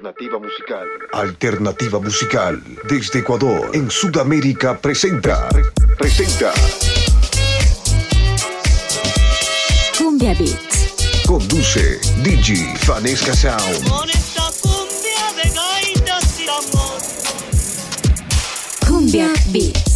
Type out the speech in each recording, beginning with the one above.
Alternativa musical. Alternativa musical. Desde Ecuador, en Sudamérica, presenta. Presenta. Cumbia Beats. Conduce Digi Fanesca Sound. Con esta cumbia de gaitas y amor. Cumbia Beats.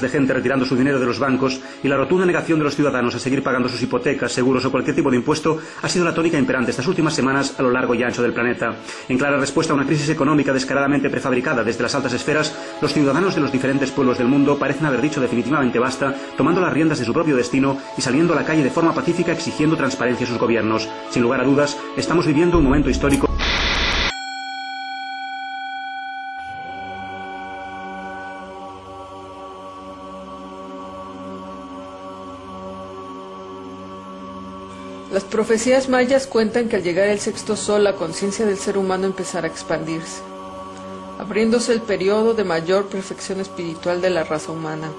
De gente retirando su dinero de los bancos y la rotunda negación de los ciudadanos a seguir pagando sus hipotecas, seguros o cualquier tipo de impuesto ha sido la tónica imperante estas últimas semanas a lo largo y ancho del planeta. En clara respuesta a una crisis económica descaradamente prefabricada desde las altas esferas, los ciudadanos de los diferentes pueblos del mundo parecen haber dicho definitivamente basta, tomando las riendas de su propio destino y saliendo a la calle de forma pacífica exigiendo transparencia a sus gobiernos. Sin lugar a dudas, estamos viviendo un momento histórico. Profecías mayas cuentan que al llegar el sexto sol la conciencia del ser humano empezará a expandirse, abriéndose el periodo de mayor perfección espiritual de la raza humana.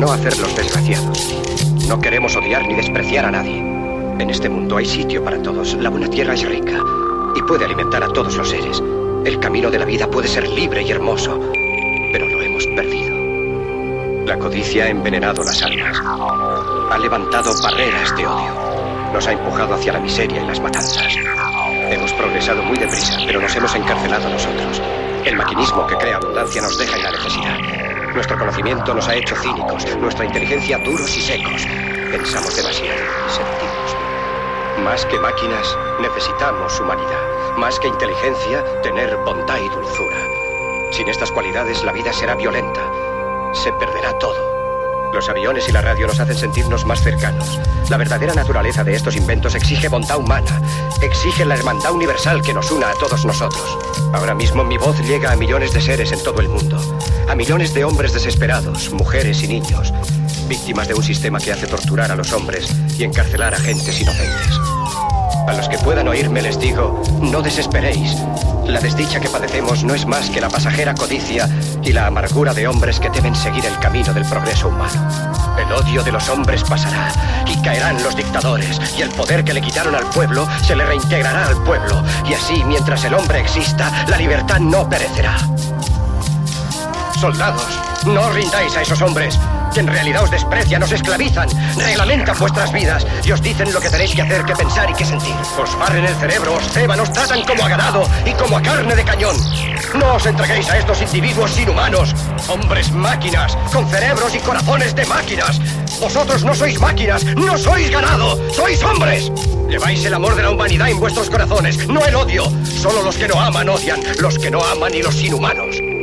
No hacerlos desgraciados. No queremos odiar ni despreciar a nadie. En este mundo hay sitio para todos. La buena tierra es rica y puede alimentar a todos los seres. El camino de la vida puede ser libre y hermoso, pero lo hemos perdido. La codicia ha envenenado las almas. Ha levantado barreras de odio. Nos ha empujado hacia la miseria y las matanzas. Hemos progresado muy deprisa, pero nos hemos encarcelado nosotros. El maquinismo que crea abundancia nos deja en la necesidad. Nuestro conocimiento nos ha hecho cínicos, nuestra inteligencia duros y secos. Pensamos demasiado sentimos. Más que máquinas, necesitamos humanidad. Más que inteligencia, tener bondad y dulzura. Sin estas cualidades, la vida será violenta. Se perderá todo. Los aviones y la radio nos hacen sentirnos más cercanos. La verdadera naturaleza de estos inventos exige bondad humana, exige la hermandad universal que nos una a todos nosotros. Ahora mismo mi voz llega a millones de seres en todo el mundo, a millones de hombres desesperados, mujeres y niños, víctimas de un sistema que hace torturar a los hombres y encarcelar a gentes inocentes. A los que puedan oírme les digo, no desesperéis. La desdicha que padecemos no es más que la pasajera codicia y la amargura de hombres que deben seguir el camino del progreso humano. El odio de los hombres pasará y caerán los dictadores y el poder que le quitaron al pueblo se le reintegrará al pueblo y así mientras el hombre exista la libertad no perecerá. Soldados, no rindáis a esos hombres que en realidad os desprecian, os esclavizan, reglamentan vuestras vidas y os dicen lo que tenéis que hacer, que pensar y que sentir. Os barren el cerebro, os ceban, os tratan como a ganado y como a carne de cañón. No os entreguéis a estos individuos inhumanos, hombres máquinas, con cerebros y corazones de máquinas. Vosotros no sois máquinas, no sois ganado, sois hombres. Lleváis el amor de la humanidad en vuestros corazones, no el odio. Solo los que no aman odian, los que no aman y los inhumanos.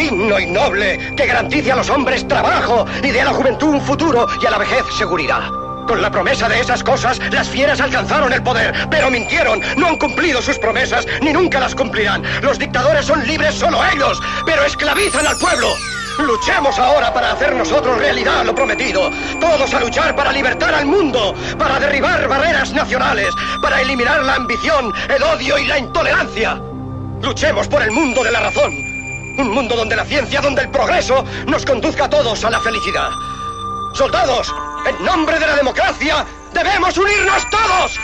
digno y noble, que garantice a los hombres trabajo y dé a la juventud un futuro y a la vejez seguridad. Con la promesa de esas cosas, las fieras alcanzaron el poder, pero mintieron, no han cumplido sus promesas, ni nunca las cumplirán. Los dictadores son libres solo ellos, pero esclavizan al pueblo. Luchemos ahora para hacer nosotros realidad lo prometido. Todos a luchar para libertar al mundo, para derribar barreras nacionales, para eliminar la ambición, el odio y la intolerancia. Luchemos por el mundo de la razón. Un mundo donde la ciencia, donde el progreso nos conduzca a todos a la felicidad. Soldados, en nombre de la democracia, debemos unirnos todos.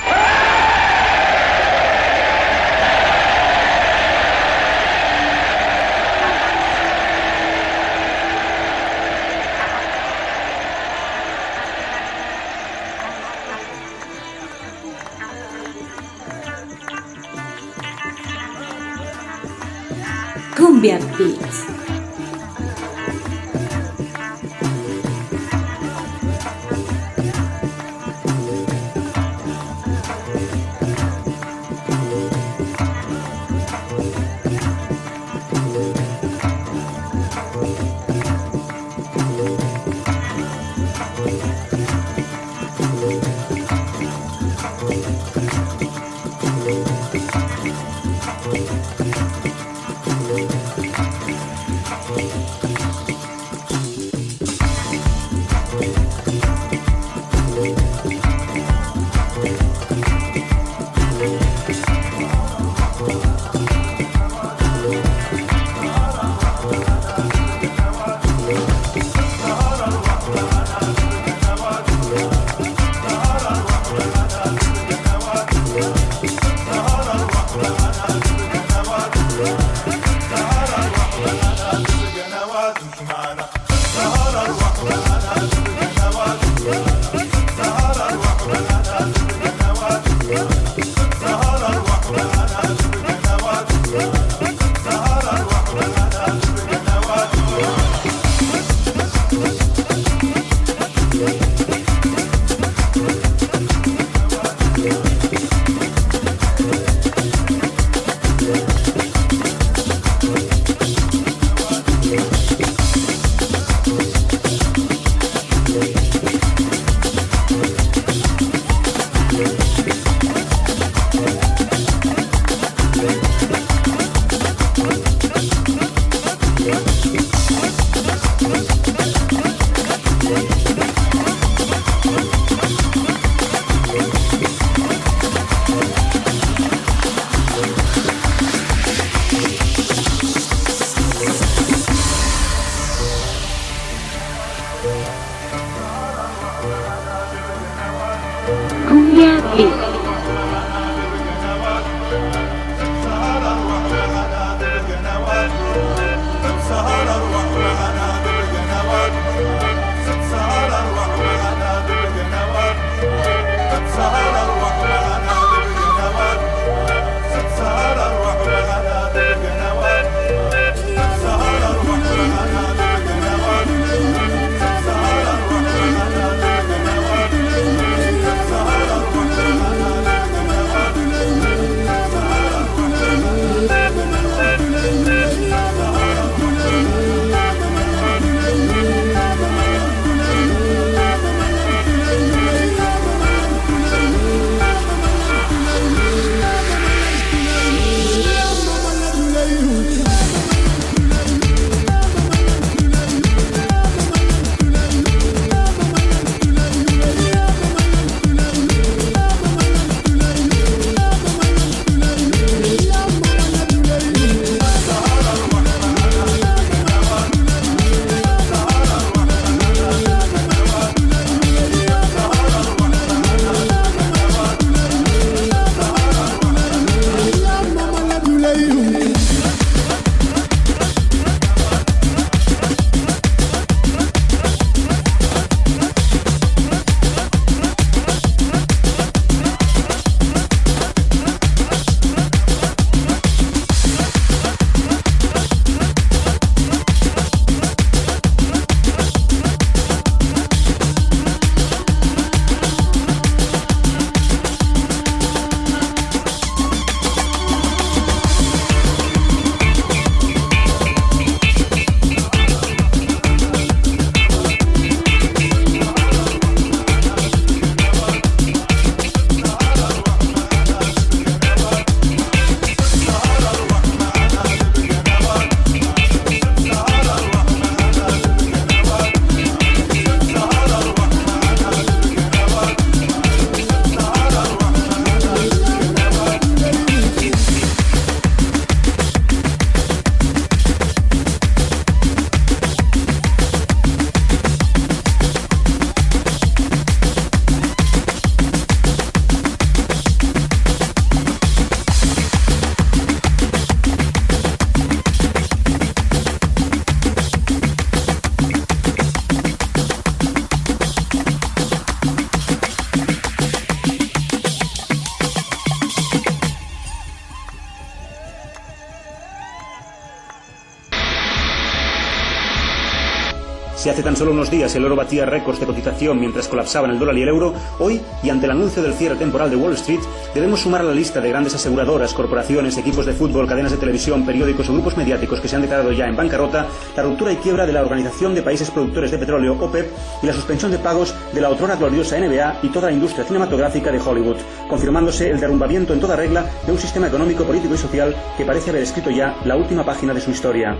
Solo unos días el oro batía récords de cotización mientras colapsaban el dólar y el euro, hoy, y ante el anuncio del cierre temporal de Wall Street, debemos sumar a la lista de grandes aseguradoras, corporaciones, equipos de fútbol, cadenas de televisión, periódicos o grupos mediáticos que se han declarado ya en bancarrota, la ruptura y quiebra de la Organización de Países Productores de Petróleo, OPEP, y la suspensión de pagos de la otrora gloriosa NBA y toda la industria cinematográfica de Hollywood, confirmándose el derrumbamiento en toda regla de un sistema económico, político y social que parece haber escrito ya la última página de su historia.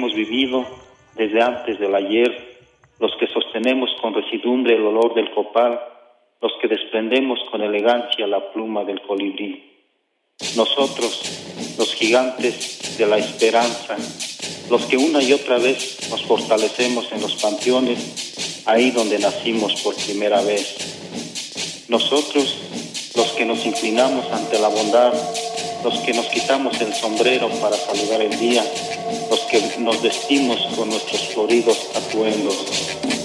Hemos vivido desde antes del ayer, los que sostenemos con residumbre el olor del copal, los que desprendemos con elegancia la pluma del colibrí. Nosotros, los gigantes de la esperanza, los que una y otra vez nos fortalecemos en los panteones, ahí donde nacimos por primera vez. Nosotros, los que nos inclinamos ante la bondad, los que nos quitamos el sombrero para saludar el día, los que nos vestimos con nuestros floridos atuendos.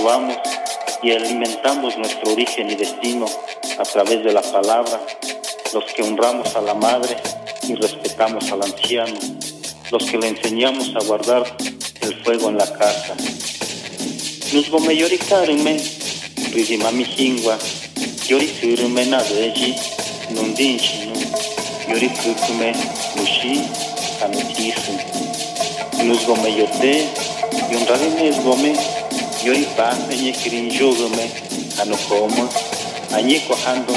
Deshiervamos y alimentamos nuestro origen y destino a través de la palabra, los que honramos a la madre y respetamos al anciano, los que le enseñamos a guardar el fuego en la casa. Nos gome yori karume, rizimami hingwa, yori surume na deji, nundin shinu, yori kukume, mushi, kanutisu. Nos gome yote, yonrarime gome, yori baasa yẽkd n zoogame a ne koomã a yẽ kohandu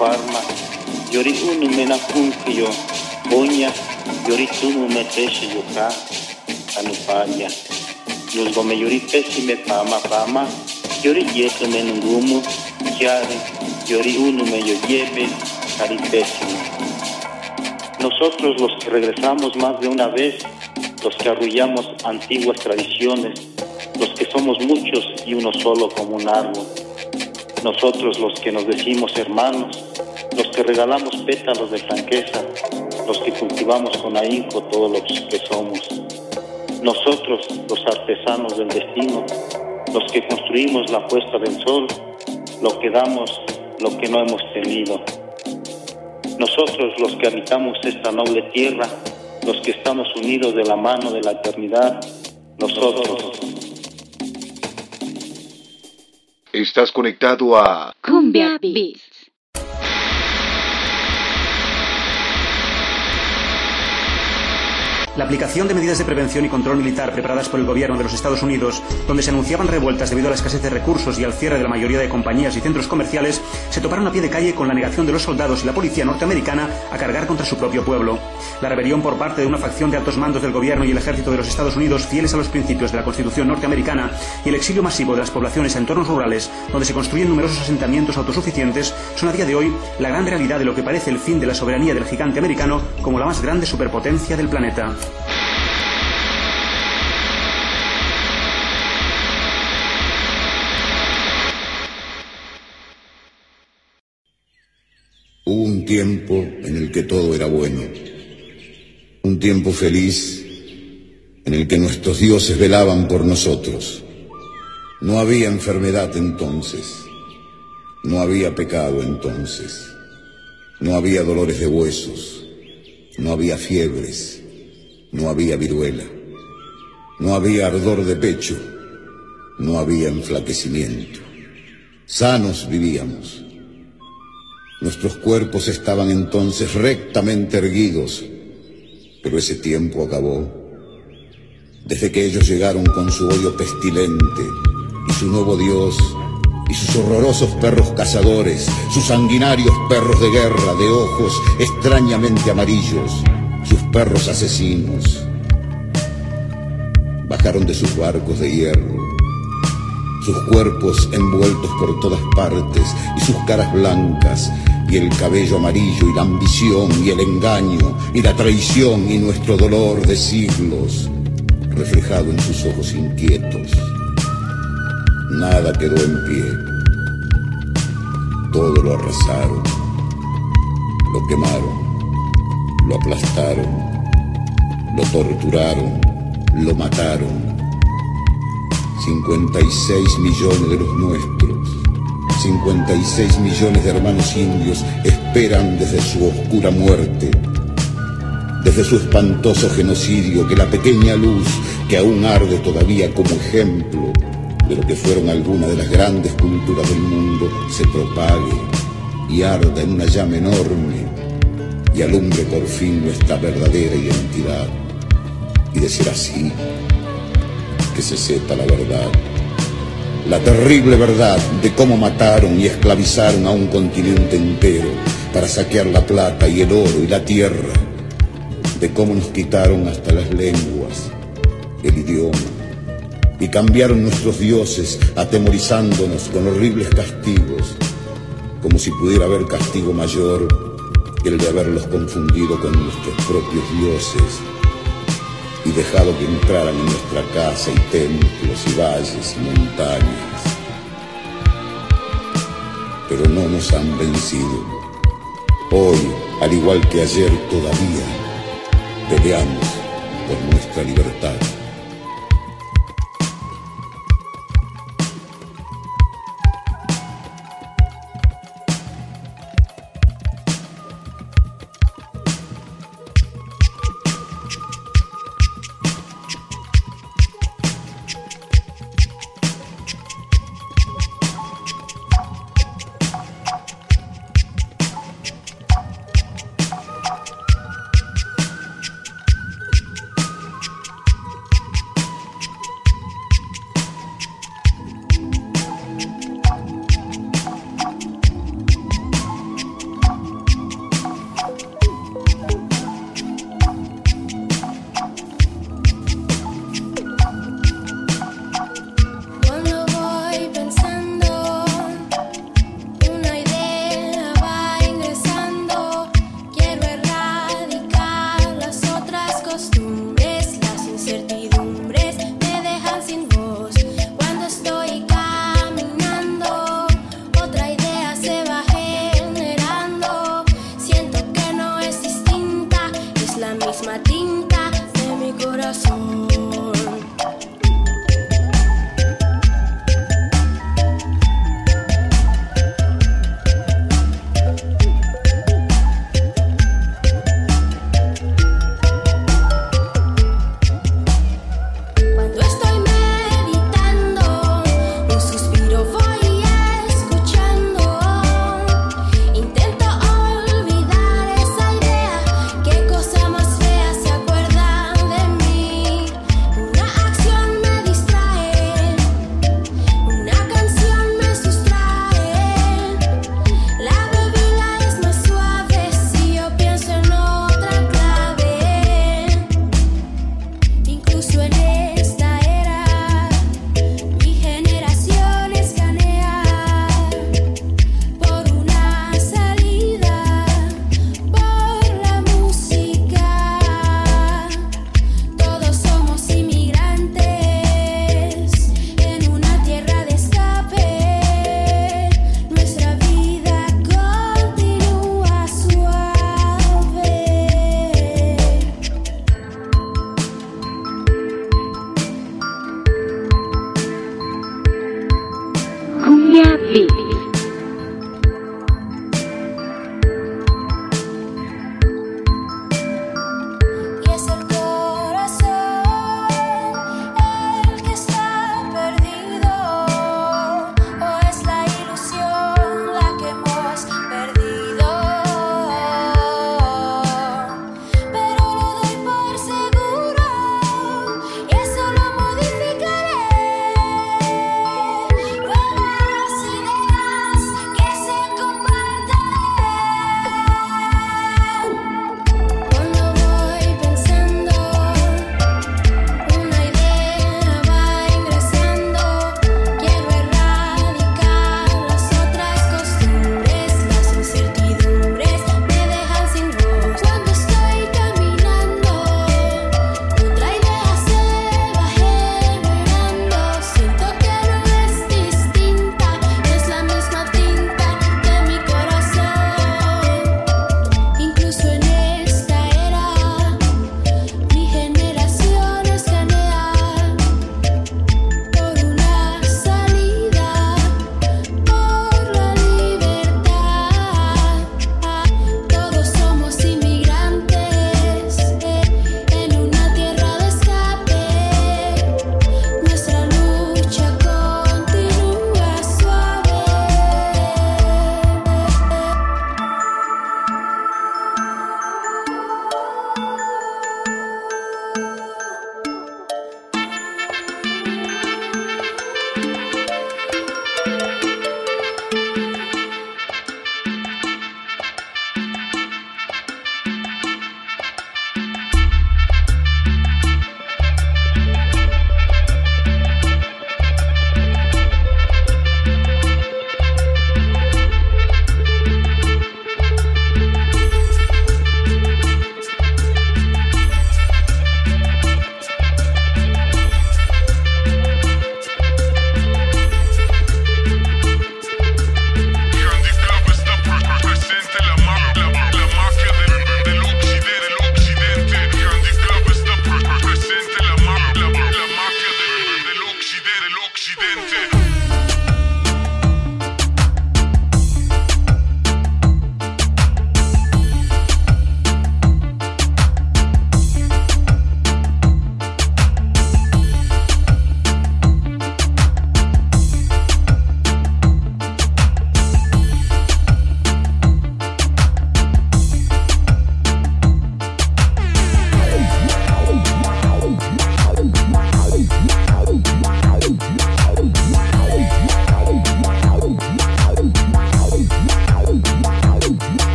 farma. Yori unu mena kunkiyo oña yori tumu me teshe yoka anupaya nos gome yori pésime pama pama yori yeto me nungumu kiare yori unu me yo lleve cari pésime nosotros los que regresamos más de una vez los que arrullamos antiguas tradiciones los que somos muchos y uno solo como un árbol nosotros los que nos decimos hermanos, los que regalamos pétalos de franqueza, los que cultivamos con ahínco todo lo que somos. Nosotros, los artesanos del destino, los que construimos la puesta del sol, lo que damos, lo que no hemos tenido. Nosotros, los que habitamos esta noble tierra, los que estamos unidos de la mano de la eternidad, nosotros, Estás conectado a Cumbia Beats. La aplicación de medidas de prevención y control militar preparadas por el gobierno de los Estados Unidos, donde se anunciaban revueltas debido a la escasez de recursos y al cierre de la mayoría de compañías y centros comerciales, se toparon a pie de calle con la negación de los soldados y la policía norteamericana a cargar contra su propio pueblo. La rebelión por parte de una facción de altos mandos del gobierno y el ejército de los Estados Unidos, fieles a los principios de la Constitución norteamericana, y el exilio masivo de las poblaciones a entornos rurales, donde se construyen numerosos asentamientos autosuficientes, son a día de hoy la gran realidad de lo que parece el fin de la soberanía del gigante americano como la más grande superpotencia del planeta. Hubo un tiempo en el que todo era bueno, un tiempo feliz en el que nuestros dioses velaban por nosotros. No había enfermedad entonces, no había pecado entonces, no había dolores de huesos, no había fiebres, no había viruela, no había ardor de pecho, no había enflaquecimiento. Sanos vivíamos. Nuestros cuerpos estaban entonces rectamente erguidos, pero ese tiempo acabó. Desde que ellos llegaron con su odio pestilente y su nuevo Dios y sus horrorosos perros cazadores, sus sanguinarios perros de guerra de ojos extrañamente amarillos, sus perros asesinos, bajaron de sus barcos de hierro, sus cuerpos envueltos por todas partes y sus caras blancas y el cabello amarillo y la ambición y el engaño y la traición y nuestro dolor de siglos reflejado en sus ojos inquietos. Nada quedó en pie. Todo lo arrasaron, lo quemaron, lo aplastaron, lo torturaron, lo mataron. 56 millones de los nuestros, 56 millones de hermanos indios esperan desde su oscura muerte, desde su espantoso genocidio, que la pequeña luz que aún arde todavía como ejemplo de lo que fueron algunas de las grandes culturas del mundo se propague y arda en una llama enorme y alumbre por fin nuestra verdadera identidad. Y de ser así, que se sepa la verdad, la terrible verdad de cómo mataron y esclavizaron a un continente entero para saquear la plata y el oro y la tierra, de cómo nos quitaron hasta las lenguas, el idioma, y cambiaron nuestros dioses atemorizándonos con horribles castigos, como si pudiera haber castigo mayor el de haberlos confundido con nuestros propios dioses y dejado que entraran en nuestra casa y templos y valles y montañas. Pero no nos han vencido. Hoy, al igual que ayer todavía, peleamos por nuestra libertad.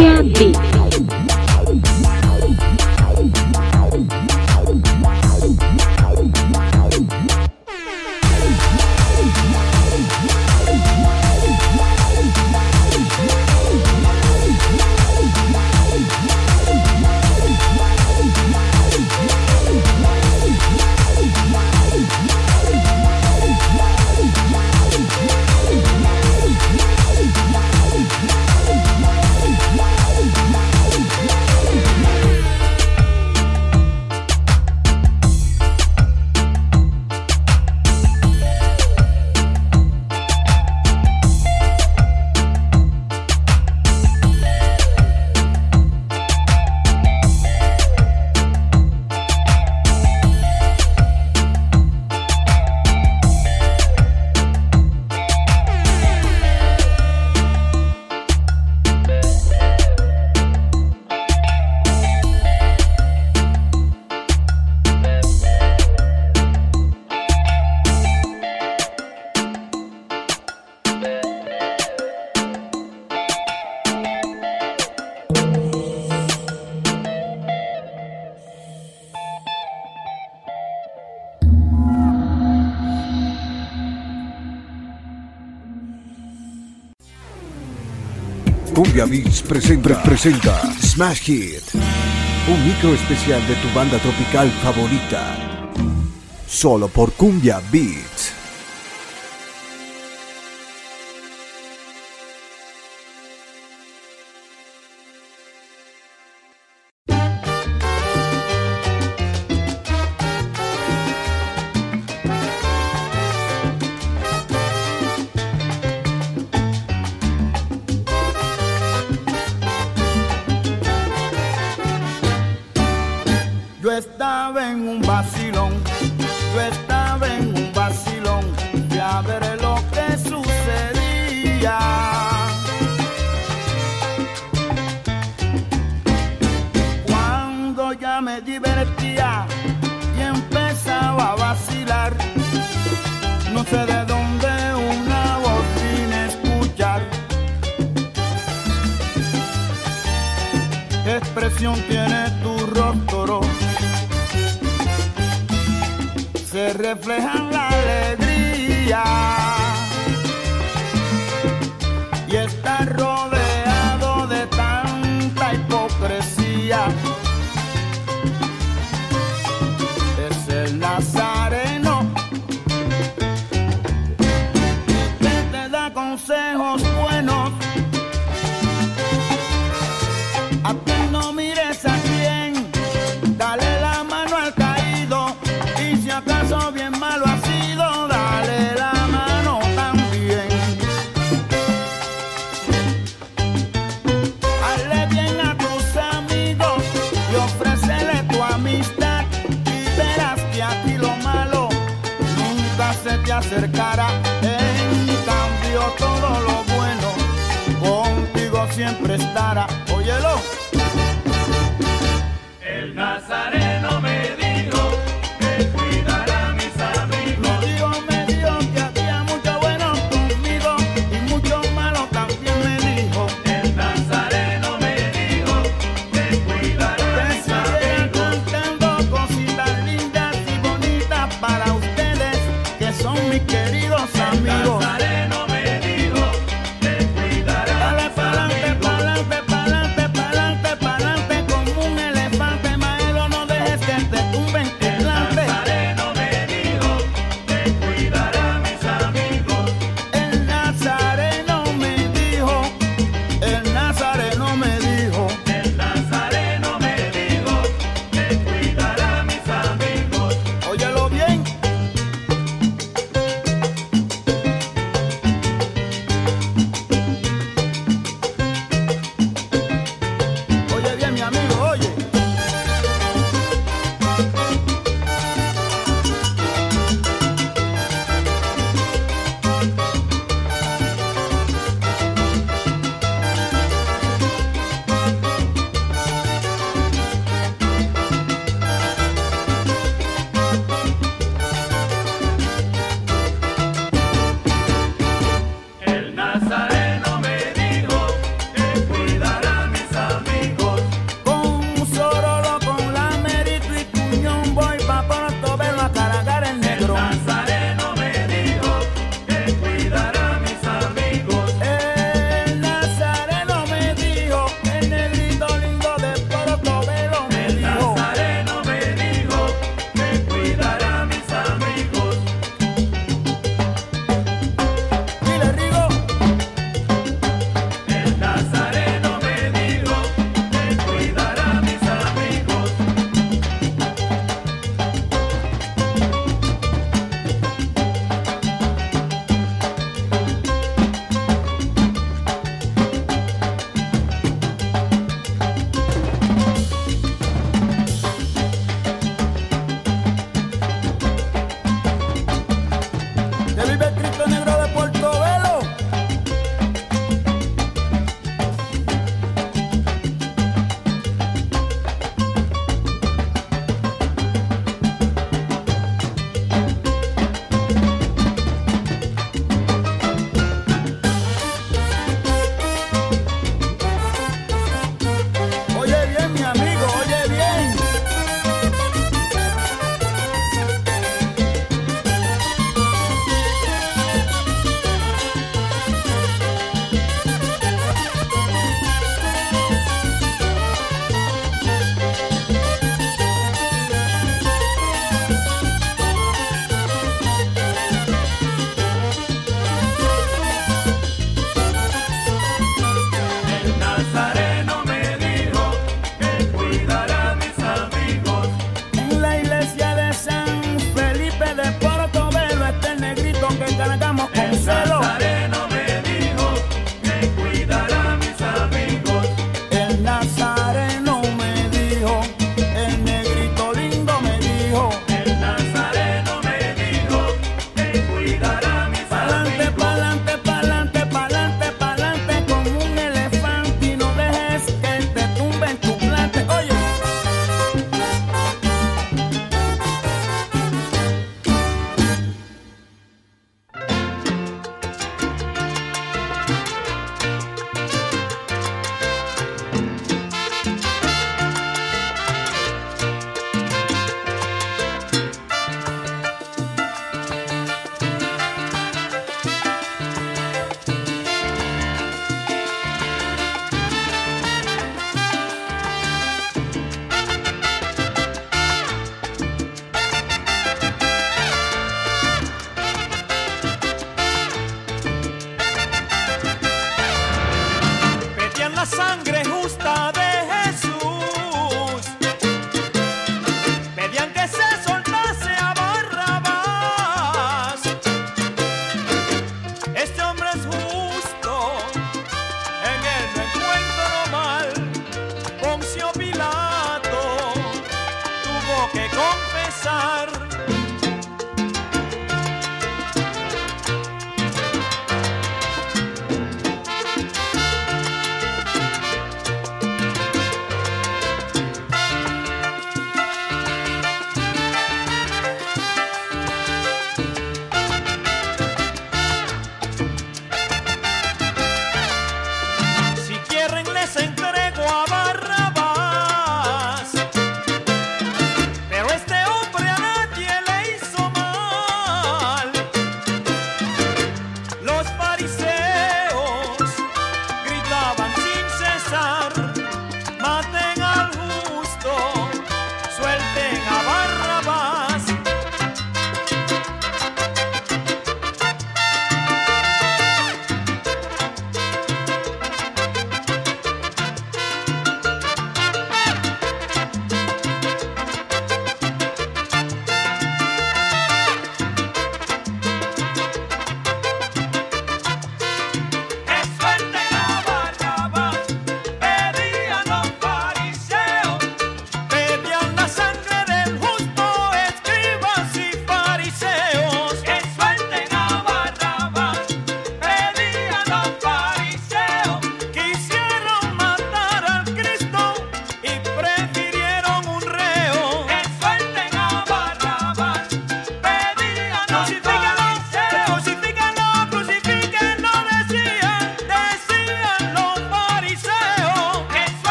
Yeah, Beach. Presenta, presenta Smash Hit, un micro especial de tu banda tropical favorita, solo por Cumbia Beats.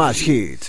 Smash Hit.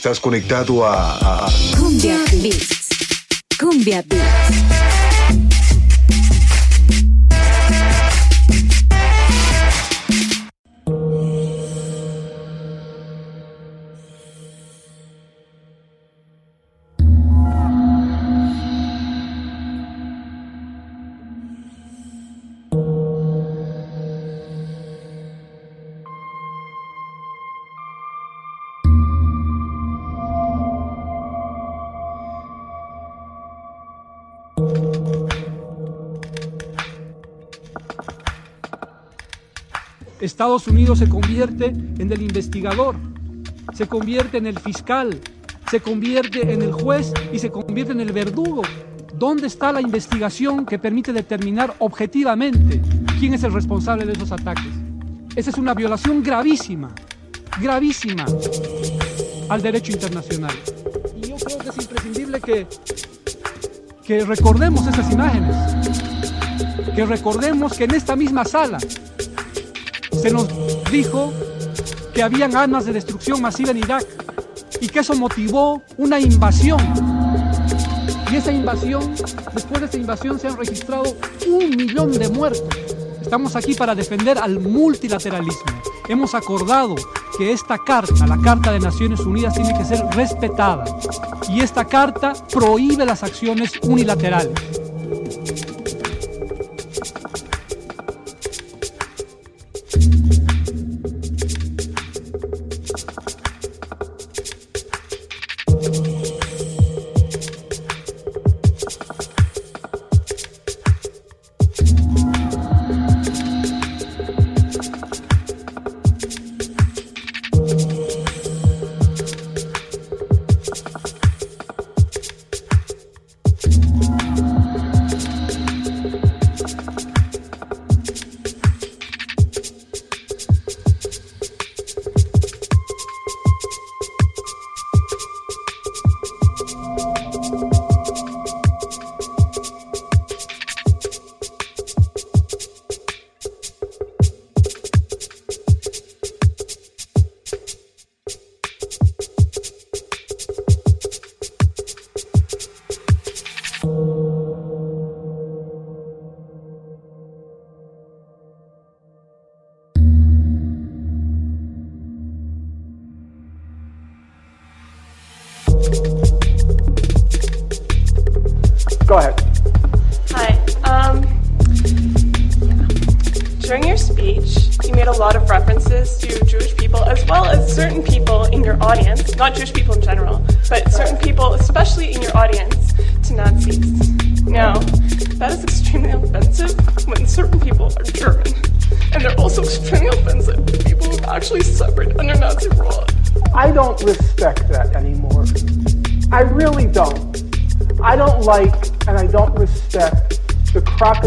Estás conectado a, a... Cumbia Beats. Cumbia Beats. Estados Unidos se convierte en el investigador, se convierte en el fiscal, se convierte en el juez y se convierte en el verdugo. ¿Dónde está la investigación que permite determinar objetivamente quién es el responsable de esos ataques? Esa es una violación gravísima, gravísima al derecho internacional. Y yo creo que es imprescindible que, que recordemos esas imágenes, que recordemos que en esta misma sala se nos dijo que habían armas de destrucción masiva en Irak y que eso motivó una invasión. Y esa invasión, después de esa invasión se han registrado un millón de muertos. Estamos aquí para defender al multilateralismo. Hemos acordado que esta carta, la Carta de Naciones Unidas, tiene que ser respetada. Y esta carta prohíbe las acciones unilaterales.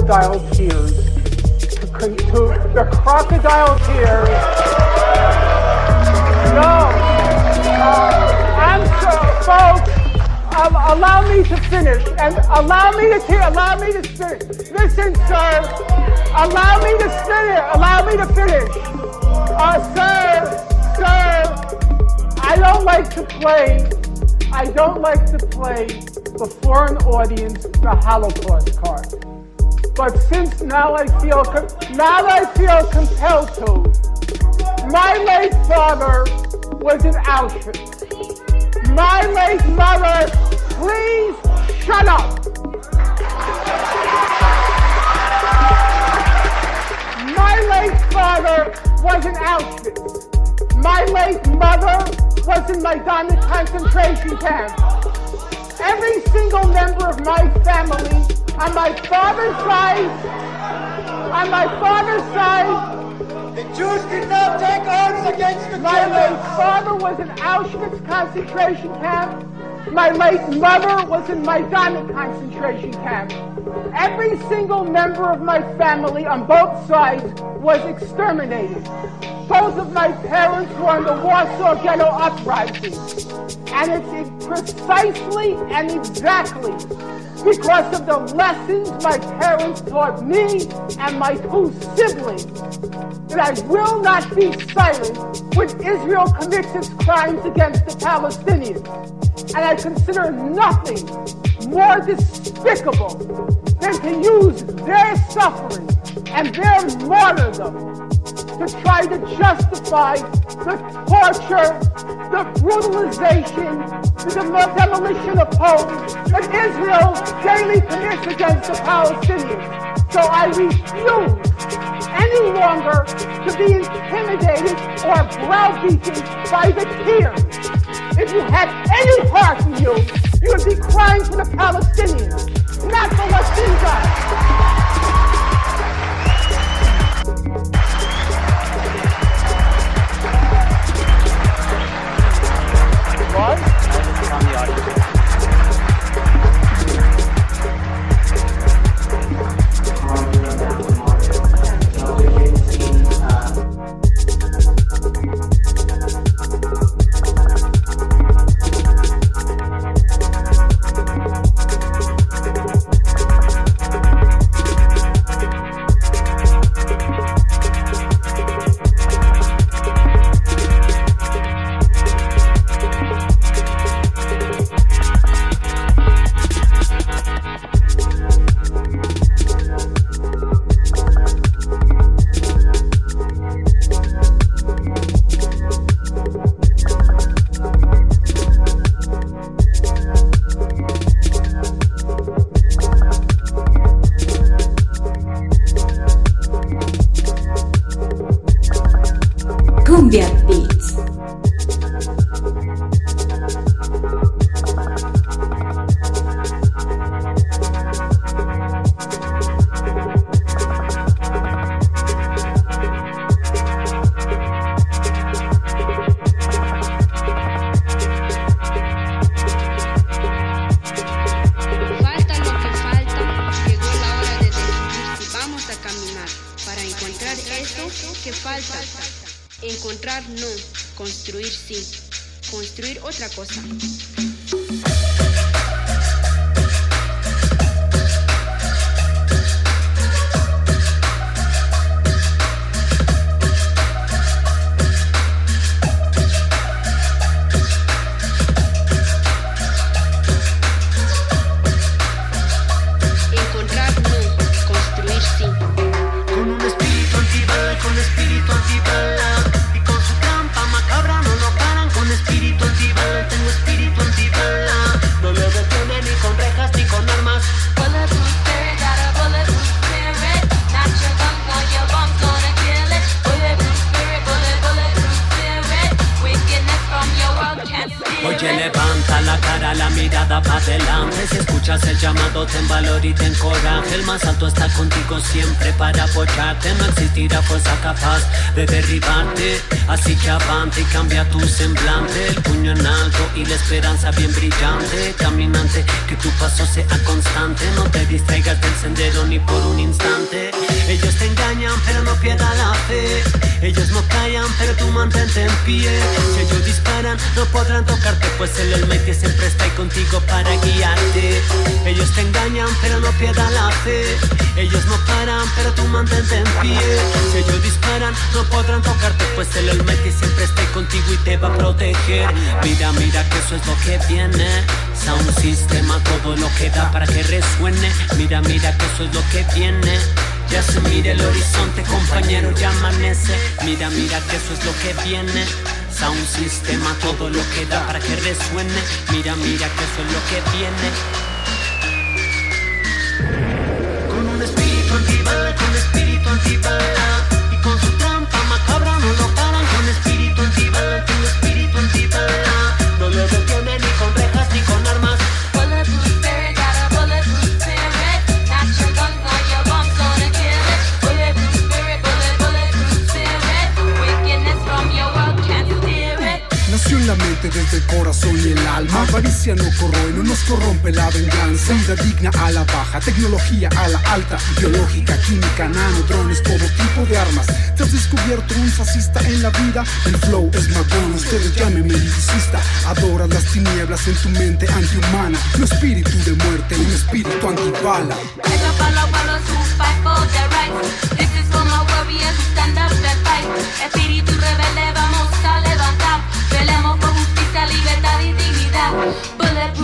Crocodile tears. To, to the crocodile tears. No. Uh, I'm so, folks. Um, allow me to finish and allow me to te- allow me to finish. Listen, sir. Allow me to finish. Allow me to finish. Uh, sir, sir. I don't like to play. I don't like to play before an audience the Holocaust. But since now I feel now I feel compelled to. My late father was an Auschwitz. My late mother, please shut up. My late father was in Auschwitz. My late mother was in Majdanek concentration camp. Every single member of my family, on my father's side, on my father's side, the Jews did not take arms against the My late father was in Auschwitz concentration camp. My late mother was in Majdanek concentration camp. Every single member of my family on both sides was exterminated. Both of my parents were in the Warsaw Ghetto Uprising. And it's precisely and exactly because of the lessons my parents taught me and my two siblings that I will not be silent when Israel commits its crimes against the Palestinians. And I consider nothing more despicable than to use their suffering and their martyrdom to try to justify the torture, the brutalization, the demolition of homes that Israel daily commits against the Palestinians. So I refuse any longer to be intimidated or browbeaten by the tears. If you had any heart in you, you would be crying for the Palestinians, not for what's. one el llamado, ten valor y ten coraje. El más alto está contigo siempre para apoyarte. No existirá fuerza capaz de derribarte. Así que avante y cambia tu semblante. El puño en alto y la esperanza bien brillante. Caminante, que tu paso sea constante. No te distraigas del sendero ni por un instante. Ellos te engañan pero no pierda la fe. Ellos no callan pero tú mantente en pie. Si ellos disparan no podrán tocarte Pues el Almighty siempre está contigo para guiarte Ellos te engañan pero no pierda la fe Ellos no paran pero tú mantente en pie Si ellos disparan no podrán tocarte Pues el Almighty siempre ahí contigo y te va a proteger Mira, mira que eso es lo que viene Sound sistema, todo lo que da para que resuene Mira, mira que eso es lo que viene ya se mira el horizonte, compañero, ya amanece. Mira, mira que eso es lo que viene. Sound sistema, todo lo que da para que resuene. Mira, mira que eso es lo que viene. Con un espíritu antibala, con espíritu antibala. La mente desde el corazón y el alma. Avaricia no corroe, no nos corrompe la venganza. Vida digna a la baja, tecnología a la alta. Biológica, química, nano, drones, todo tipo de armas. Te has descubierto un fascista en la vida. El flow es magón, ustedes llámenme liricista. Adoras las tinieblas en tu mente antihumana. Un espíritu de muerte, un espíritu antibala. Espíritu rebelde, Velemos por justicia, libertad y dignidad.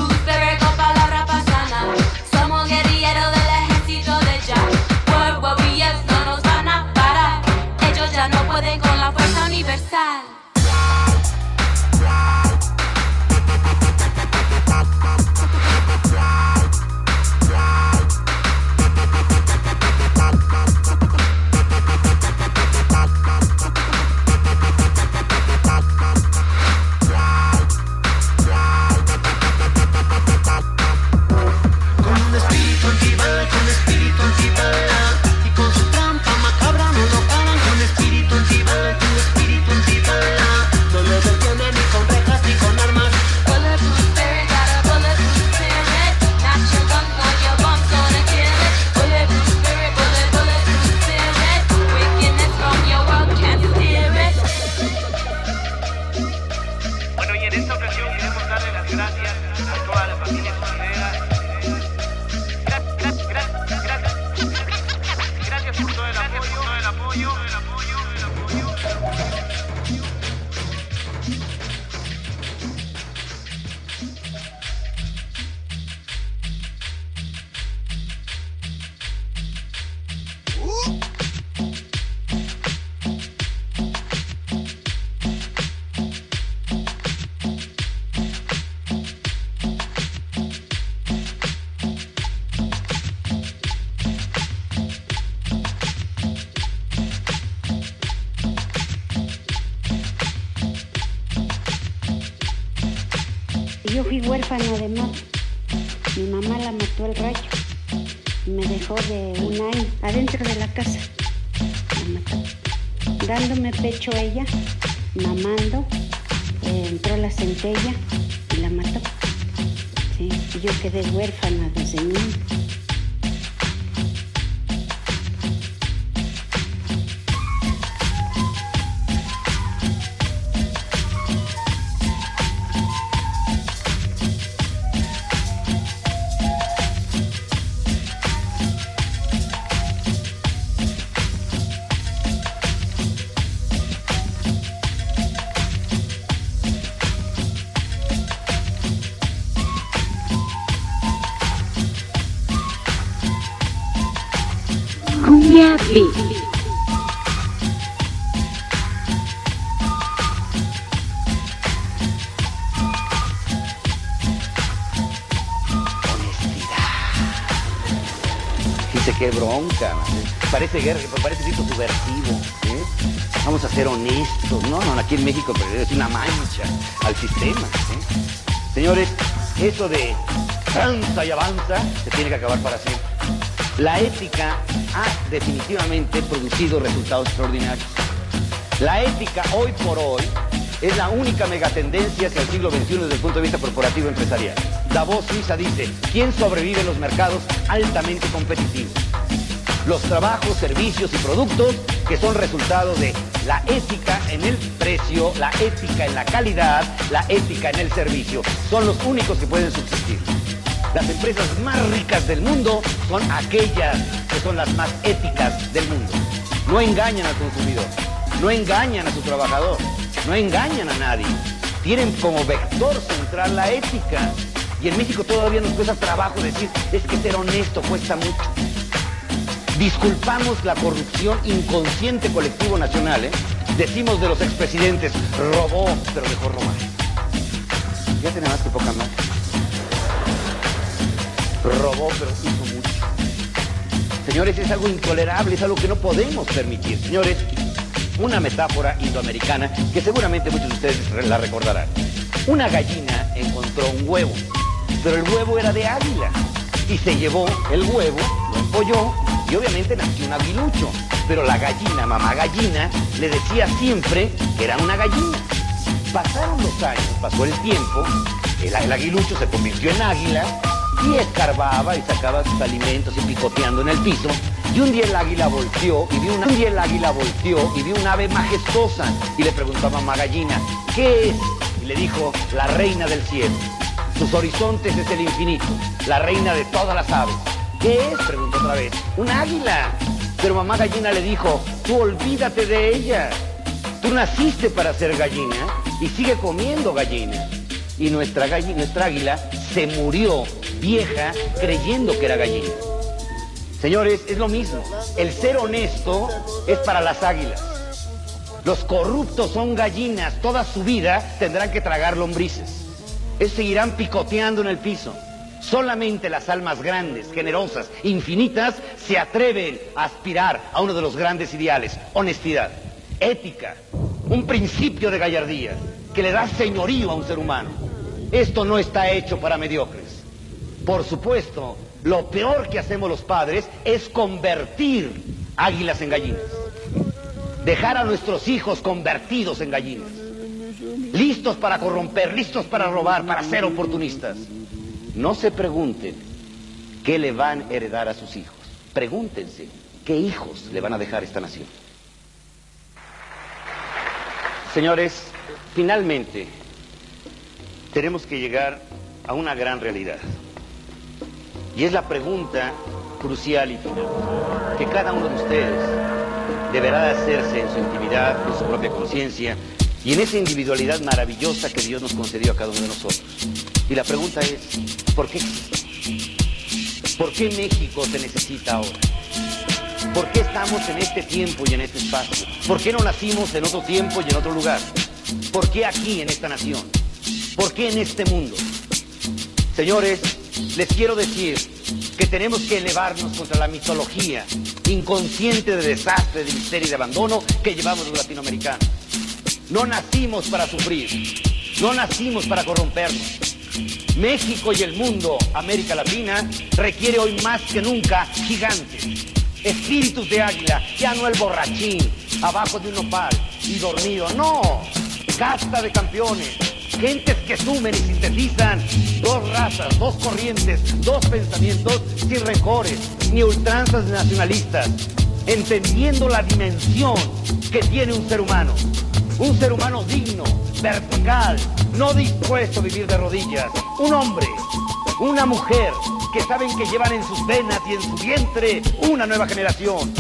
Parece guerra, parece grito subversivo. ¿eh? Vamos a ser honestos. No, no, aquí en México es una mancha al sistema. ¿eh? Señores, eso de tranza y avanza se tiene que acabar para siempre. La ética ha definitivamente producido resultados extraordinarios. La ética hoy por hoy es la única megatendencia hacia el siglo XXI desde el punto de vista corporativo empresarial. Davos Suiza dice, ¿quién sobrevive en los mercados altamente competitivos? Los trabajos, servicios y productos que son resultado de la ética en el precio, la ética en la calidad, la ética en el servicio. Son los únicos que pueden subsistir. Las empresas más ricas del mundo son aquellas que son las más éticas del mundo. No engañan al consumidor, no engañan a su trabajador, no engañan a nadie. Tienen como vector central la ética. Y en México todavía nos cuesta trabajo decir, es que ser honesto cuesta mucho. Disculpamos la corrupción inconsciente colectivo nacional, ¿eh? Decimos de los expresidentes, robó, pero dejó robar. Ya tiene más que poca más. Robó, pero hizo mucho. Señores, es algo intolerable, es algo que no podemos permitir. Señores, una metáfora indoamericana que seguramente muchos de ustedes la recordarán. Una gallina encontró un huevo, pero el huevo era de águila. Y se llevó el huevo, lo empolló y obviamente nació un aguilucho. Pero la gallina, mamá gallina, le decía siempre que era una gallina. Pasaron los años, pasó el tiempo, el, aguilucho se convirtió en águila y escarbaba y sacaba sus alimentos y picoteando en el piso. Y un día el águila volteó y vio una, un día el águila volteó y vio un ave majestuosa y le preguntó a mamá gallina, ¿qué es? Y le dijo, la reina del cielo. Sus horizontes es el infinito, la reina de todas las aves. ¿Qué es? Preguntó otra vez. Un águila. Pero mamá gallina le dijo, tú olvídate de ella. Tú naciste para ser gallina y sigue comiendo gallina. Y nuestra, gallina, nuestra águila se murió vieja creyendo que era gallina. Señores, es lo mismo. El ser honesto es para las águilas. Los corruptos son gallinas. Toda su vida tendrán que tragar lombrices. Ellos seguirán picoteando en el piso. Solamente las almas grandes, generosas, infinitas, se atreven a aspirar a uno de los grandes ideales, honestidad, ética, un principio de gallardía que le da señorío a un ser humano. Esto no está hecho para mediocres. Por supuesto, lo peor que hacemos los padres es convertir águilas en gallinas. Dejar a nuestros hijos convertidos en gallinas. Listos para corromper, listos para robar, para ser oportunistas. No se pregunten qué le van a heredar a sus hijos. Pregúntense qué hijos le van a dejar esta nación. Señores, finalmente tenemos que llegar a una gran realidad. Y es la pregunta crucial y final, que cada uno de ustedes deberá de hacerse en su intimidad, en su propia conciencia y en esa individualidad maravillosa que Dios nos concedió a cada uno de nosotros. Y la pregunta es, ¿por qué? ¿Por qué México se necesita ahora? ¿Por qué estamos en este tiempo y en este espacio? ¿Por qué no nacimos en otro tiempo y en otro lugar? ¿Por qué aquí en esta nación? ¿Por qué en este mundo? Señores, les quiero decir que tenemos que elevarnos contra la mitología inconsciente de desastre, de miseria y de abandono que llevamos los latinoamericanos. No nacimos para sufrir, no nacimos para corrompernos. México y el mundo, América Latina, requiere hoy más que nunca gigantes, espíritus de águila, ya no el borrachín, abajo de un opal y dormido, no, casta de campeones, gentes que sumen y sintetizan dos razas, dos corrientes, dos pensamientos sin rencores ni ultranzas nacionalistas, entendiendo la dimensión que tiene un ser humano. Un ser humano digno, vertical, no dispuesto a vivir de rodillas. Un hombre, una mujer que saben que llevan en sus venas y en su vientre una nueva generación.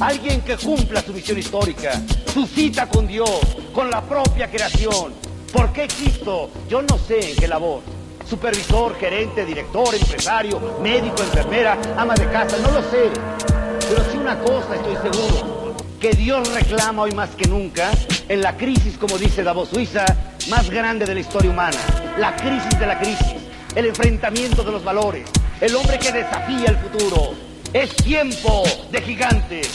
Alguien que cumpla su misión histórica, su cita con Dios, con la propia creación. ¿Por qué existo? Yo no sé en qué labor. Supervisor, gerente, director, empresario, médico, enfermera, ama de casa, no lo sé. Pero sí una cosa estoy seguro, que Dios reclama hoy más que nunca en la crisis, como dice Davos Suiza, más grande de la historia humana, la crisis de la crisis, el enfrentamiento de los valores, el hombre que desafía el futuro. Es tiempo de gigantes,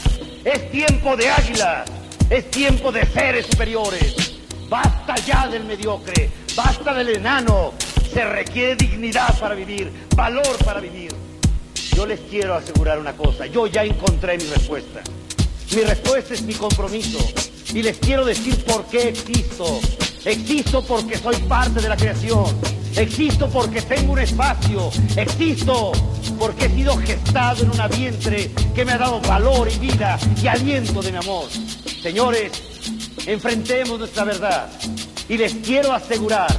es tiempo de águilas, es tiempo de seres superiores. Basta ya del mediocre, basta del enano. Se requiere dignidad para vivir, valor para vivir. Yo les quiero asegurar una cosa, yo ya encontré mi respuesta. Mi respuesta es mi compromiso. Y les quiero decir por qué existo. Existo porque soy parte de la creación. Existo porque tengo un espacio. Existo porque he sido gestado en una vientre que me ha dado valor y vida y aliento de mi amor. Señores, enfrentemos nuestra verdad. Y les quiero asegurar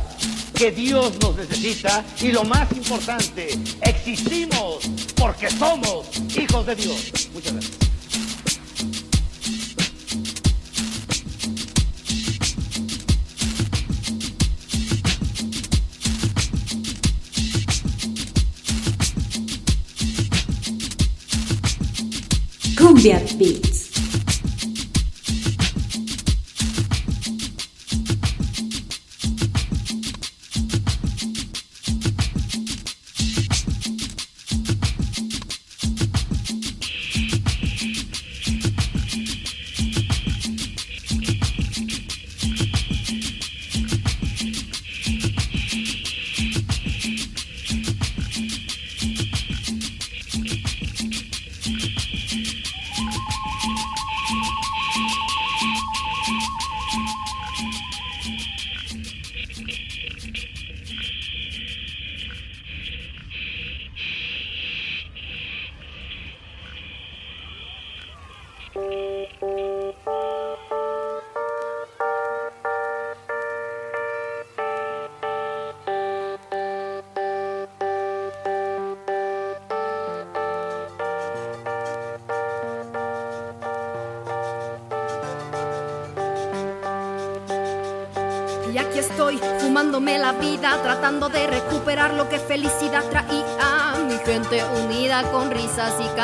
que Dios nos necesita y lo más importante, existimos porque somos hijos de Dios. Muchas gracias. Cumbia Beats.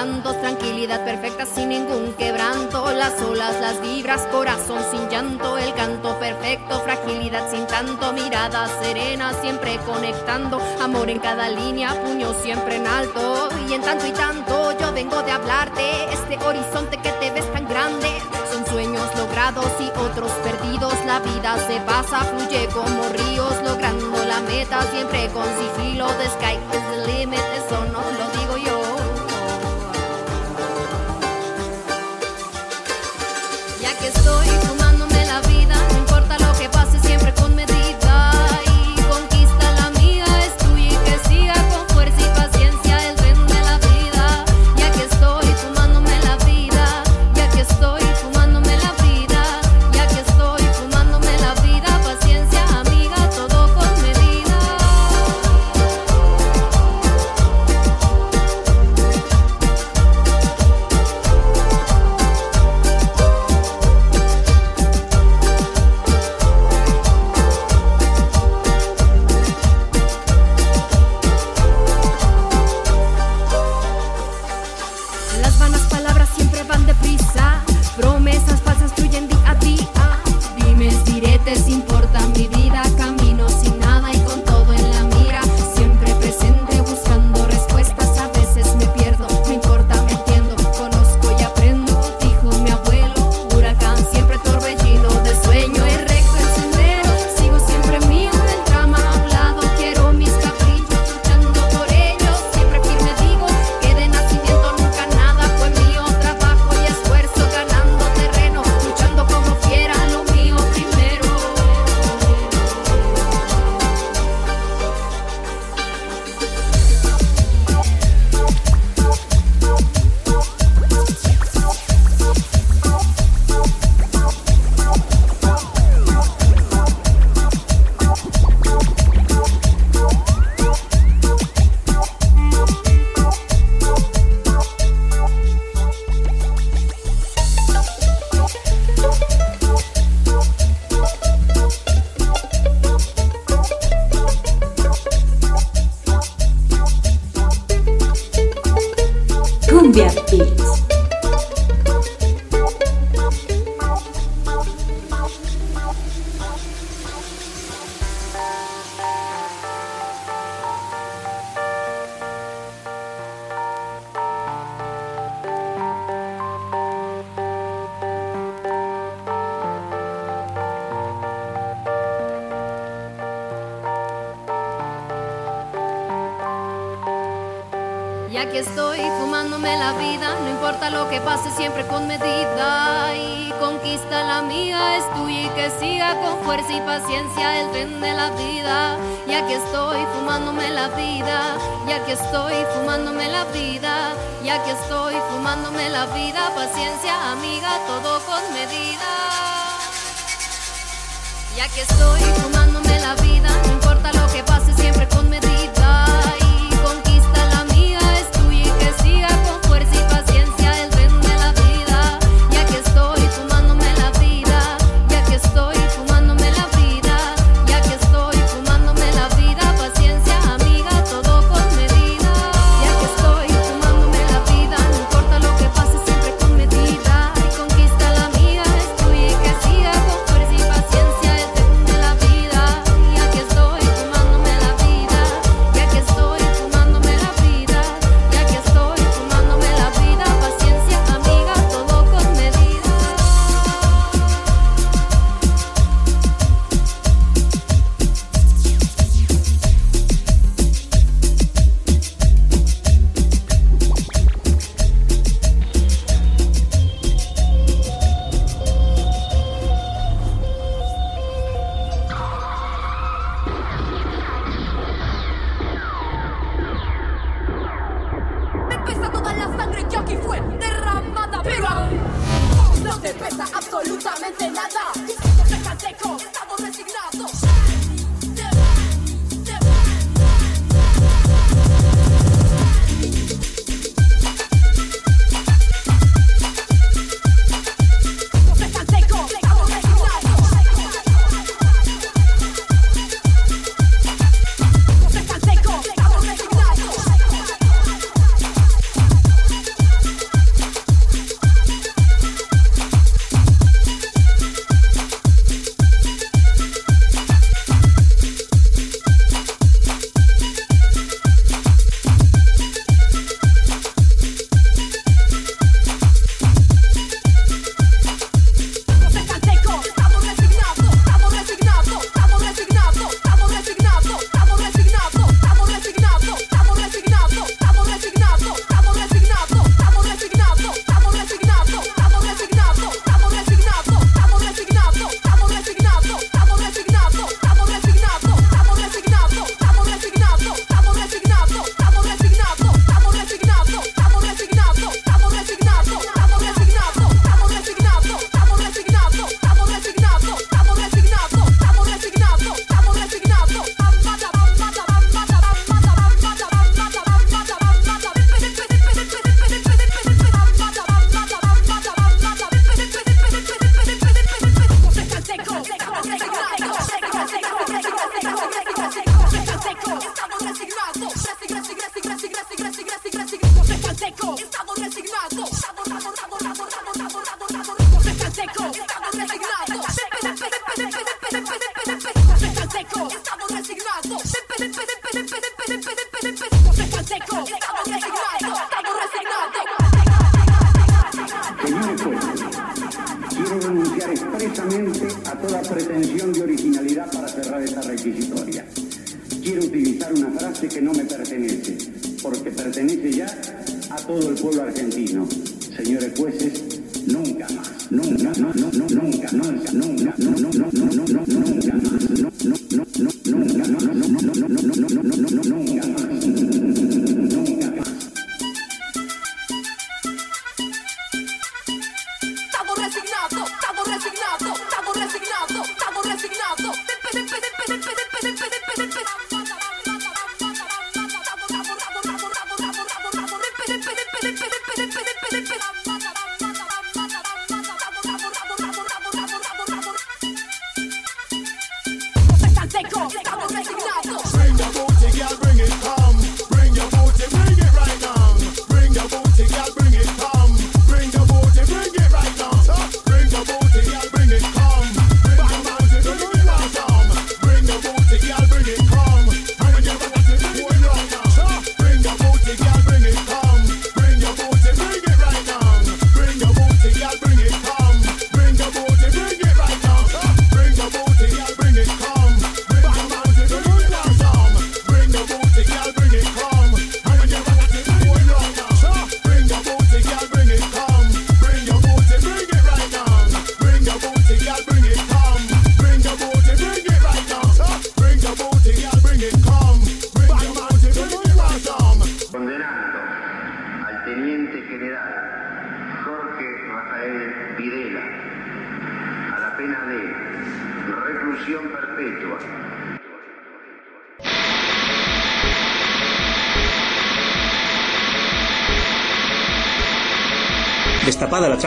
Cantos, tranquilidad perfecta sin ningún quebranto. Las olas, las vibras, corazón sin llanto, el canto perfecto, fragilidad sin tanto, mirada serena, siempre conectando. Amor en cada línea, puño siempre en alto. Y en tanto y tanto yo vengo de hablarte, este horizonte que te ves tan grande. Son sueños logrados y otros perdidos. La vida se pasa, fluye como ríos, logrando la meta siempre con sigilo. The sky is the limit, Diretes, importa mi vida. America.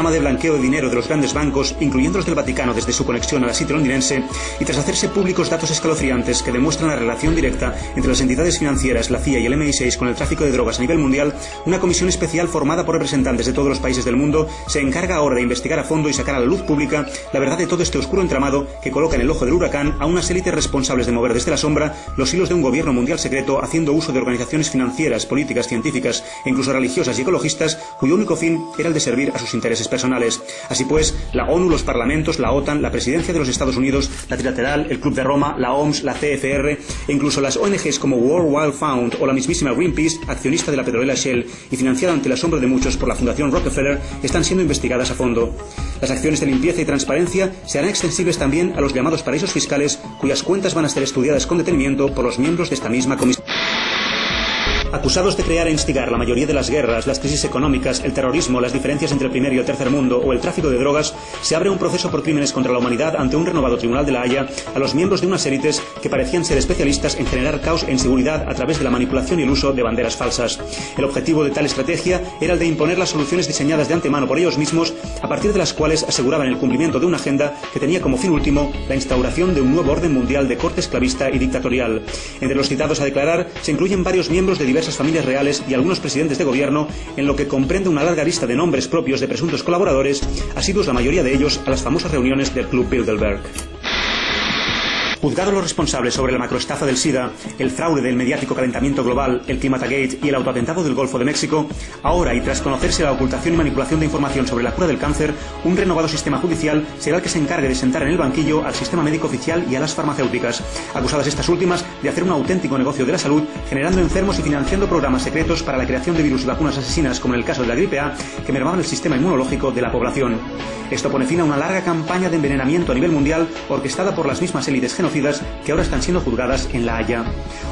Trama de blanqueo de dinero de los grandes bancos, incluyendo los del Vaticano desde su conexión a la City londinense, y tras hacerse públicos datos escalofriantes que demuestran la relación directa entre las entidades financieras, la CIA y el MI6 con el tráfico de drogas a nivel mundial, una comisión especial formada por representantes de todos los países del mundo se encarga ahora de investigar a fondo y sacar a la luz pública la verdad de todo este oscuro entramado que coloca en el ojo del huracán a unas élites responsables de mover desde la sombra los hilos de un gobierno mundial secreto haciendo uso de organizaciones financieras, políticas, científicas e incluso religiosas y ecologistas cuyo único fin era el de servir a sus intereses personales. Así pues, la ONU, los parlamentos, la OTAN, la presidencia de los Estados Unidos, la Trilateral, el Club de Roma, la OMS, la CFR e incluso las ONGs como World Wild Fund o la mismísima Greenpeace, accionista de la petrolera Shell y financiada ante el asombro de muchos por la Fundación Rockefeller, están siendo investigadas a fondo. Las acciones de limpieza y transparencia se harán extensibles también a los llamados paraísos fiscales, cuyas cuentas van a ser estudiadas con detenimiento por los miembros de esta misma comisión. Acusados de crear e instigar la mayoría de las guerras, las crisis económicas, el terrorismo, las diferencias entre el primer y el tercer mundo o el tráfico de drogas, se abre un proceso por crímenes contra la humanidad ante un renovado Tribunal de la Haya a los miembros de unas élites que parecían ser especialistas en generar caos e inseguridad a través de la manipulación y el uso de banderas falsas. El objetivo de tal estrategia era el de imponer las soluciones diseñadas de antemano por ellos mismos, a partir de las cuales aseguraban el cumplimiento de una agenda que tenía como fin último la instauración de un nuevo orden mundial de corte esclavista y dictatorial. Entre los citados a declarar se incluyen varios miembros de diversas familias reales y algunos presidentes de gobierno, en lo que comprende una larga lista de nombres propios de presuntos colaboradores, asiduos la mayoría de ellos a las famosas reuniones del Club Bilderberg. Juzgados los responsables sobre la macroestafa del SIDA, el fraude del mediático calentamiento global, el Climatagate y el autoatentado del Golfo de México, ahora y tras conocerse la ocultación y manipulación de información sobre la cura del cáncer, un renovado sistema judicial será el que se encargue de sentar en el banquillo al sistema médico oficial y a las farmacéuticas, acusadas estas últimas de hacer un auténtico negocio de la salud, generando enfermos y financiando programas secretos para la creación de virus y vacunas asesinas, como en el caso de la gripe A, que mermaban el sistema inmunológico de la población. Esto pone fin a una larga campaña de envenenamiento a nivel mundial orquestada por las mismas élites genocidas que ahora están siendo juzgadas en La Haya.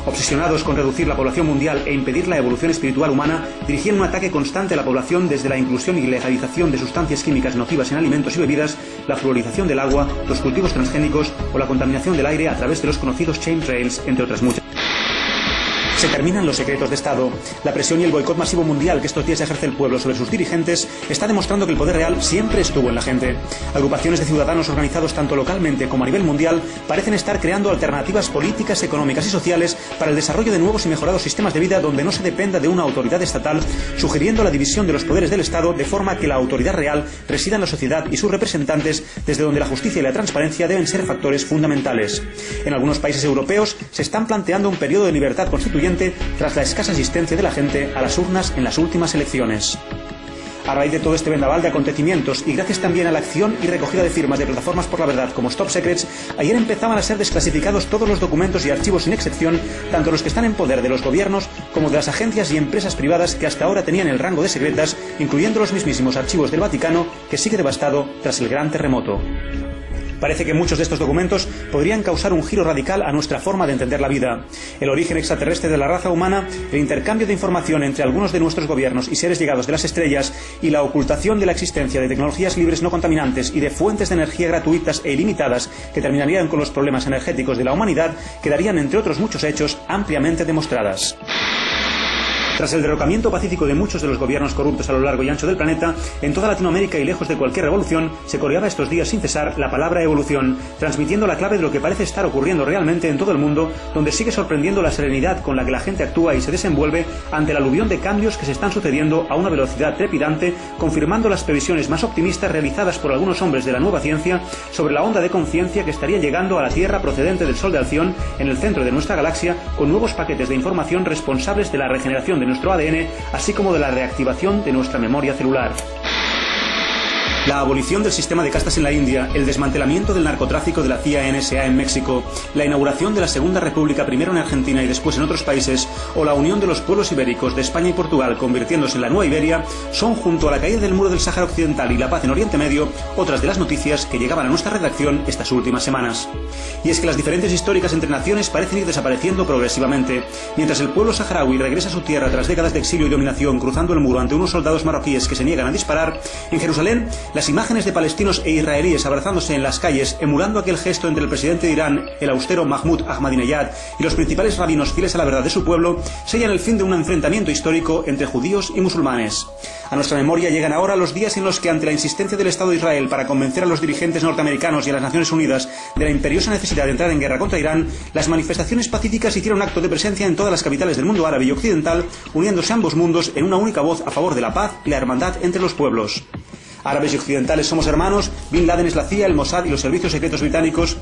Obsesionados con reducir la población mundial e impedir la evolución espiritual humana, dirigían un ataque constante a la población desde la inclusión y legalización de sustancias químicas nocivas en alimentos y bebidas, la fluorización del agua, los cultivos transgénicos o la contaminación del aire a través de los conocidos chemtrails, entre otras muchas. Se terminan los secretos de Estado. La presión y el boicot masivo mundial que estos días ejerce el pueblo sobre sus dirigentes está demostrando que el poder real siempre estuvo en la gente. Agrupaciones de ciudadanos organizados tanto localmente como a nivel mundial parecen estar creando alternativas políticas, económicas y sociales para el desarrollo de nuevos y mejorados sistemas de vida donde no se dependa de una autoridad estatal, sugiriendo la división de los poderes del Estado de forma que la autoridad real resida en la sociedad y sus representantes, desde donde la justicia y la transparencia deben ser factores fundamentales. En algunos países europeos se están planteando un periodo de libertad constituyente tras la escasa asistencia de la gente a las urnas en las últimas elecciones. A raíz de todo este vendaval de acontecimientos y gracias también a la acción y recogida de firmas de plataformas por la verdad como Stop Secrets, ayer empezaban a ser desclasificados todos los documentos y archivos sin excepción, tanto los que están en poder de los gobiernos como de las agencias y empresas privadas que hasta ahora tenían el rango de secretas, incluyendo los mismísimos archivos del Vaticano, que sigue devastado tras el gran terremoto. Parece que muchos de estos documentos podrían causar un giro radical a nuestra forma de entender la vida. El origen extraterrestre de la raza humana, el intercambio de información entre algunos de nuestros gobiernos y seres llegados de las estrellas y la ocultación de la existencia de tecnologías libres no contaminantes y de fuentes de energía gratuitas e ilimitadas que terminarían con los problemas energéticos de la humanidad quedarían, entre otros muchos hechos, ampliamente demostradas. Tras el derrocamiento pacífico de muchos de los gobiernos corruptos a lo largo y ancho del planeta, en toda Latinoamérica y lejos de cualquier revolución, se coreaba estos días sin cesar la palabra evolución, transmitiendo la clave de lo que parece estar ocurriendo realmente en todo el mundo, donde sigue sorprendiendo la serenidad con la que la gente actúa y se desenvuelve ante la aluvión de cambios que se están sucediendo a una velocidad trepidante, confirmando las previsiones más optimistas realizadas por algunos hombres de la nueva ciencia sobre la onda de conciencia que estaría llegando a la Tierra procedente del Sol de Alción en el centro de nuestra galaxia con nuevos paquetes de información responsables de la regeneración de nuestro ADN, así como de la reactivación de nuestra memoria celular. La abolición del sistema de castas en la India, el desmantelamiento del narcotráfico de la CIA-NSA en México, la inauguración de la Segunda República primero en Argentina y después en otros países, o la unión de los pueblos ibéricos de España y Portugal convirtiéndose en la Nueva Iberia, son junto a la caída del muro del Sáhara Occidental y la paz en Oriente Medio otras de las noticias que llegaban a nuestra redacción estas últimas semanas. Y es que las diferencias históricas entre naciones parecen ir desapareciendo progresivamente. Mientras el pueblo saharaui regresa a su tierra tras décadas de exilio y dominación cruzando el muro ante unos soldados marroquíes que se niegan a disparar, en Jerusalén las imágenes de palestinos e israelíes abrazándose en las calles, emulando aquel gesto entre el presidente de Irán, el austero Mahmoud Ahmadinejad, y los principales rabinos fieles a la verdad de su pueblo, sellan el fin de un enfrentamiento histórico entre judíos y musulmanes. A nuestra memoria llegan ahora los días en los que, ante la insistencia del Estado de Israel para convencer a los dirigentes norteamericanos y a las Naciones Unidas de la imperiosa necesidad de entrar en guerra contra Irán, las manifestaciones pacíficas hicieron acto de presencia en todas las capitales del mundo árabe y occidental, uniéndose ambos mundos en una única voz a favor de la paz y la hermandad entre los pueblos. Árabes y occidentales somos hermanos, Bin Laden es la CIA, el Mossad y los servicios secretos británicos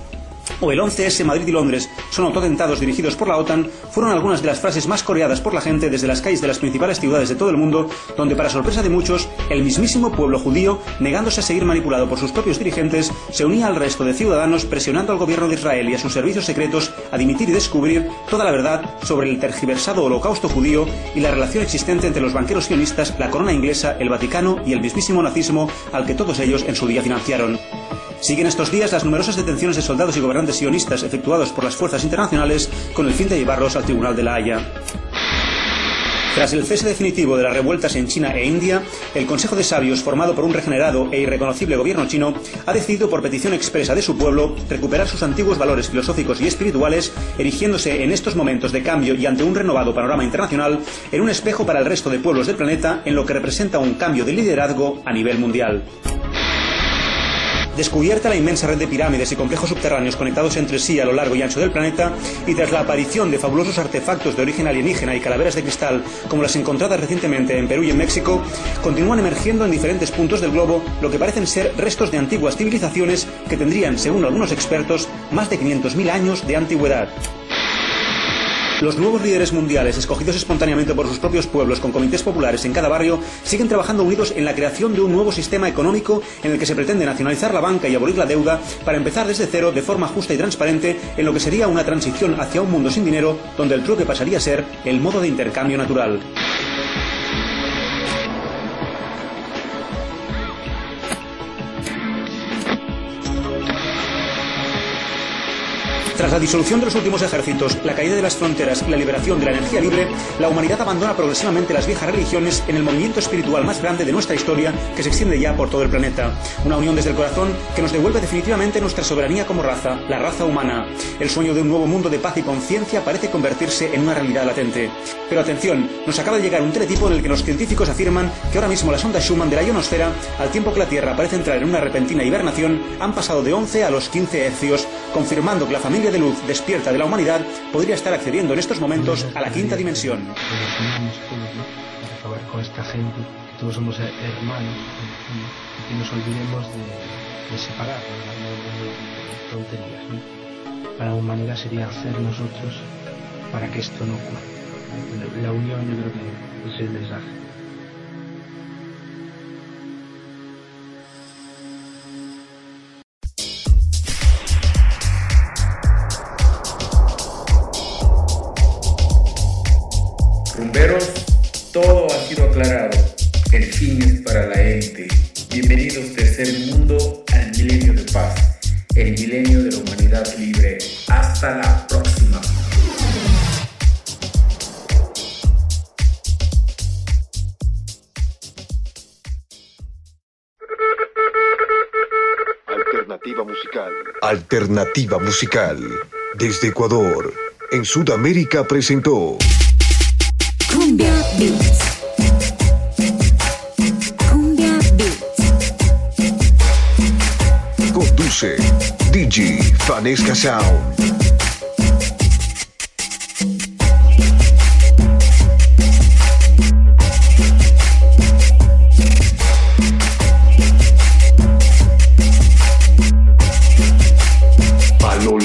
o el 11S Madrid y Londres son autotentados dirigidos por la OTAN fueron algunas de las frases más coreadas por la gente desde las calles de las principales ciudades de todo el mundo, donde para sorpresa de muchos, el mismísimo pueblo judío, negándose a seguir manipulado por sus propios dirigentes, se unía al resto de ciudadanos presionando al gobierno de Israel y a sus servicios secretos a dimitir y descubrir toda la verdad sobre el tergiversado holocausto judío y la relación existente entre los banqueros sionistas, la corona inglesa, el Vaticano y el mismísimo nazismo al que todos ellos en su día financiaron. Siguen estos días las numerosas detenciones de soldados y gobernantes sionistas efectuados por las fuerzas internacionales con el fin de llevarlos al Tribunal de la Haya. Tras el cese definitivo de las revueltas en China e India, el Consejo de Sabios, formado por un regenerado e irreconocible gobierno chino, ha decidido, por petición expresa de su pueblo, recuperar sus antiguos valores filosóficos y espirituales, erigiéndose en estos momentos de cambio y ante un renovado panorama internacional en un espejo para el resto de pueblos del planeta en lo que representa un cambio de liderazgo a nivel mundial. Descubierta la inmensa red de pirámides y complejos subterráneos conectados entre sí a lo largo y ancho del planeta, y tras la aparición de fabulosos artefactos de origen alienígena y calaveras de cristal como las encontradas recientemente en Perú y en México, continúan emergiendo en diferentes puntos del globo lo que parecen ser restos de antiguas civilizaciones que tendrían, según algunos expertos, más de 500.000 años de antigüedad. Los nuevos líderes mundiales, escogidos espontáneamente por sus propios pueblos con comités populares en cada barrio, siguen trabajando unidos en la creación de un nuevo sistema económico en el que se pretende nacionalizar la banca y abolir la deuda para empezar desde cero de forma justa y transparente en lo que sería una transición hacia un mundo sin dinero donde el truque pasaría a ser el modo de intercambio natural. Tras la disolución de los últimos ejércitos, la caída de las fronteras y la liberación de la energía libre, la humanidad abandona progresivamente las viejas religiones en el movimiento espiritual más grande de nuestra historia que se extiende ya por todo el planeta. Una unión desde el corazón que nos devuelve definitivamente nuestra soberanía como raza, la raza humana. El sueño de un nuevo mundo de paz y conciencia parece convertirse en una realidad latente. Pero atención, nos acaba de llegar un teletipo en el que los científicos afirman que ahora mismo las ondas Schumann de la ionosfera, al tiempo que la Tierra parece entrar en una repentina hibernación, han pasado de 11 a los 15 hercios, confirmando que la familia de luz despierta de la humanidad podría estar accediendo en estos momentos a la quinta dimensión. Para acabar con esta gente, que todos somos her- hermanos, y que nos olvidemos de, de separar. Hablando de- de tonterías, ¿no? Para la humanidad sería hacer nosotros para que esto no ocurra. La unión yo creo que es el mensaje. Rumberos, todo ha sido aclarado. El fin es para la élite. Bienvenidos tercer mundo al milenio de paz, el milenio de la humanidad libre. Hasta la próxima. Alternativa musical. Alternativa musical. Desde Ecuador, en Sudamérica presentó Cumbia Beats. Cumbia Beats. Conduce DJ Fanesca Sound.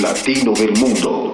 Latino del mundo.